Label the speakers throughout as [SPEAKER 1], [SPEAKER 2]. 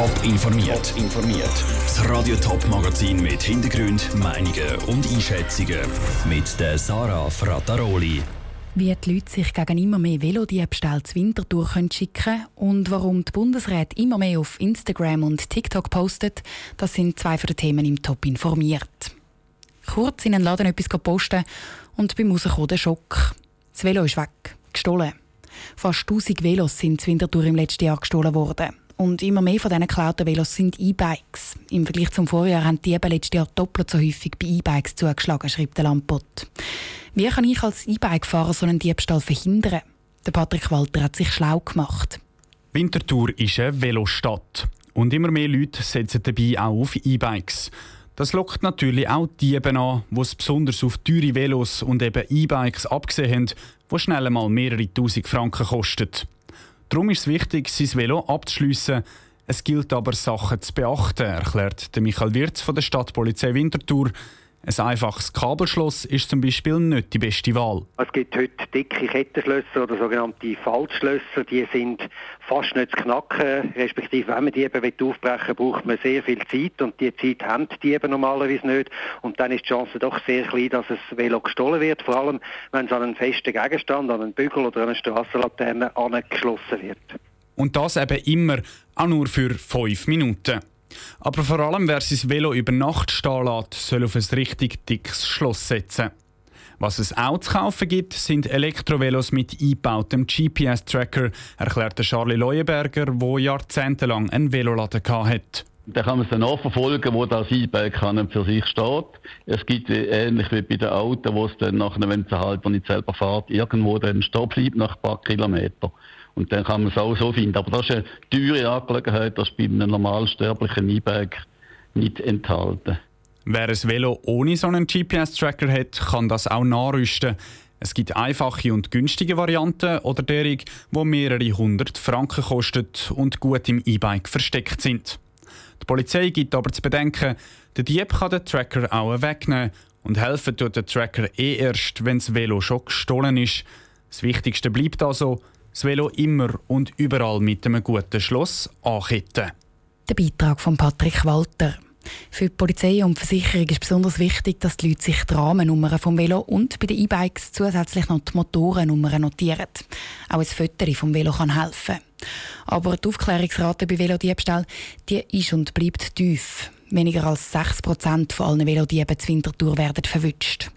[SPEAKER 1] Top informiert. informiert. Das Radio Top Magazin mit Hintergrund, Meinungen und Einschätzungen mit der Sarah Frataroli.
[SPEAKER 2] Wie die Leute sich gegen immer mehr Velodiebstahl zu Winterthur schicken können und warum die Bundesräte immer mehr auf Instagram und TikTok postet, das sind zwei von den Themen im Top informiert. Kurz in einen Laden etwas posten und beim Rauskommen der Schock. Das Velo ist weg, gestohlen. Fast 1000 Velos sind zu Winterthur im letzten Jahr gestohlen worden. Und immer mehr von diesen geklauten Velos sind E-Bikes. Im Vergleich zum Vorjahr haben die eben letztes Jahr doppelt so häufig bei E-Bikes zugeschlagen, schreibt der Lampot. Wie kann ich als E-Bike-Fahrer so einen Diebstahl verhindern? Der Patrick Walter hat sich schlau gemacht.
[SPEAKER 3] Winterthur ist eine Velostadt. Und immer mehr Leute setzen dabei auch auf E-Bikes. Das lockt natürlich auch Diebe an, die es besonders auf teure Velos und eben E-Bikes abgesehen haben, die schnell einmal mehrere tausend Franken kosten. Darum ist es wichtig, sein Velo abzuschliessen. Es gilt aber, Sachen zu beachten, erklärt Michael Wirz von der Stadtpolizei Winterthur. Ein einfaches Kabelschloss ist zum Beispiel nicht die beste Wahl.
[SPEAKER 4] Es gibt heute dicke Kettenschlösser oder sogenannte Faltschlösser. Die sind fast nicht zu knacken. Respektive, wenn man die eben aufbrechen will, braucht man sehr viel Zeit. Und die Zeit haben die eben normalerweise nicht. Und dann ist die Chance doch sehr klein, dass das Velo gestohlen wird. Vor allem, wenn es an einen festen Gegenstand, an einen Bügel oder an eine Strassenlaterne angeschlossen wird.
[SPEAKER 3] Und das eben immer auch nur für fünf Minuten. Aber vor allem, wer sein Velo über Nacht stehen lässt, soll auf ein richtig dickes Schloss setzen. Was es auch zu kaufen gibt, sind Elektrovelos mit eingebautem GPS-Tracker, erklärte Charlie Leuenberger, der jahrzehntelang einen Veloladen hatte.
[SPEAKER 5] Dann kann man es dann nachverfolgen, wo das E-Bike für sich steht. Es gibt äh, ähnlich wie bei den Autos, wo es dann nachher, wenn es halt nicht selber fährt, irgendwo dann stehen bleibt nach ein paar Kilometern. Und dann kann man es auch so finden. Aber das ist eine teure Angelegenheit, das bei einem normalsterblichen E-Bike nicht enthalten.
[SPEAKER 3] Wer ein Velo ohne so einen GPS-Tracker hat, kann das auch nachrüsten. Es gibt einfache und günstige Varianten oder derige, die mehrere hundert Franken kosten und gut im E-Bike versteckt sind. Die Polizei gibt aber zu bedenken, der Dieb kann den Tracker auch wegnehmen und helfen tut der Tracker eh erst, wenn das Velo schon gestohlen ist. Das Wichtigste bleibt also, das Velo immer und überall mit einem guten Schloss anketten.
[SPEAKER 2] Der Beitrag von Patrick Walter. Für die Polizei und die Versicherung ist besonders wichtig, dass die Leute sich die Rahmennummern vom Velo und bei den E-Bikes zusätzlich noch die Motorennummern notieren. Auch ein Foto vom Velo kann helfen. Aber die Aufklärungsrate bei Velodiebstahl die ist und bleibt tief. Weniger als 6% von allen Velodieben zur Wintertour werden verwünscht.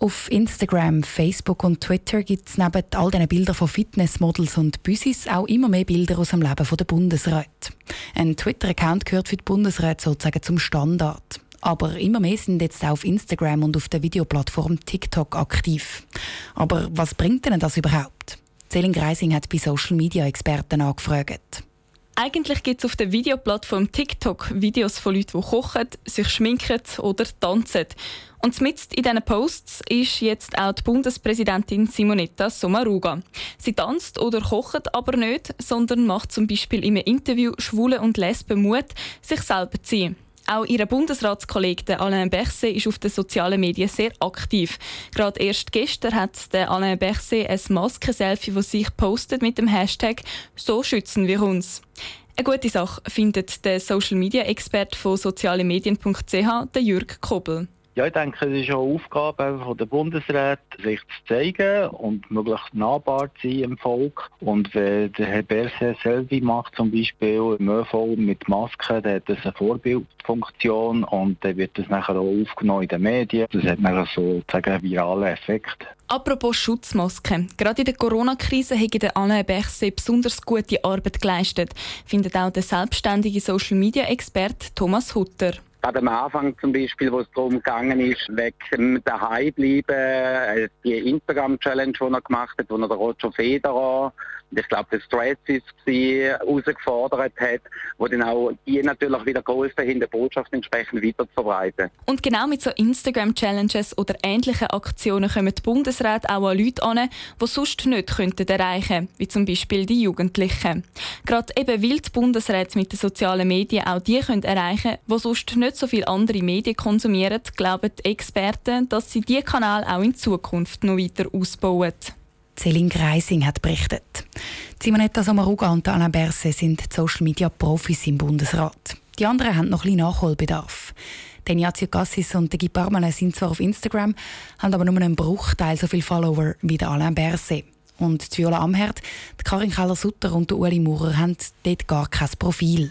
[SPEAKER 2] Auf Instagram, Facebook und Twitter gibt es neben all diesen Bildern von Fitnessmodels und Büsis auch immer mehr Bilder aus dem Leben der Bundesräte. Ein Twitter-Account gehört für die Bundesräte sozusagen zum Standard. Aber immer mehr sind jetzt auch auf Instagram und auf der Videoplattform TikTok aktiv. Aber was bringt denn das überhaupt? Celine Greising hat bei Social Media Experten angefragt.
[SPEAKER 6] Eigentlich gibt es auf der Videoplattform TikTok Videos von Leuten, die kochen, sich schminken oder tanzen. Und mit in diesen Posts ist jetzt auch die Bundespräsidentin Simonetta Sommaruga. Sie tanzt oder kocht aber nicht, sondern macht zum Beispiel einem Interview Schwule und Lesben Mut, sich selber zu sein. Auch ihr Bundesratskollege Alain Berset ist auf den sozialen Medien sehr aktiv. Gerade erst gestern hat Alain Berset ein Maskenselfie, das sich postet mit dem Hashtag «So schützen wir uns». Eine gute Sache findet der Social Media Experte von sozialemedien.ch, Jürg Kobel.
[SPEAKER 7] Ja, ich denke, es ist auch Aufgabe von der Bundesrat, sich zu zeigen und möglichst nahbar zu sein im Volk. Und wenn der Herr Berset selber macht, zum Beispiel im ÖV mit Masken, dann hat das eine Vorbildfunktion und dann wird das nachher auch aufgenommen in den Medien. Das hat nachher sozusagen einen viralen Effekt.
[SPEAKER 6] Apropos Schutzmasken. Gerade in der Corona-Krise hat der Alain Berset besonders gute Arbeit geleistet, findet auch der selbstständige Social-Media-Experte Thomas Hutter.
[SPEAKER 8] Gerade am Anfang zum Beispiel, wo es darum gegangen ist, weg daheim bleiben, äh, die Instagram-Challenge, die er gemacht hat, wo er den Roger Federer ich glaube, der Stress ist herausgefordert hat, wo dann auch die natürlich wieder geholfen haben, die Botschaft entsprechend weiterzuverbreiten.
[SPEAKER 6] Und genau mit so Instagram-Challenges oder ähnlichen Aktionen kommen die Bundesräte auch an Leute an, die sonst nicht könnten erreichen wie zum Beispiel die Jugendlichen. Gerade eben, weil die Bundesräte mit den sozialen Medien auch die können erreichen können, die sonst nicht so viele andere Medien konsumieren, glauben die Experten, dass sie diese Kanal auch in Zukunft noch weiter ausbauen.
[SPEAKER 2] Céline Greising hat berichtet. Simonetta Sommaruga und Alain Berset sind Social Media Profis im Bundesrat. Die anderen haben noch ein bisschen Nachholbedarf. Ignazio Cassis und Guy Parmelin sind zwar auf Instagram, haben aber nur einen Bruchteil so viele Follower wie Alain Berset. Und Viola Amherd, Karin Keller-Sutter und Uli Maurer haben dort gar kein Profil.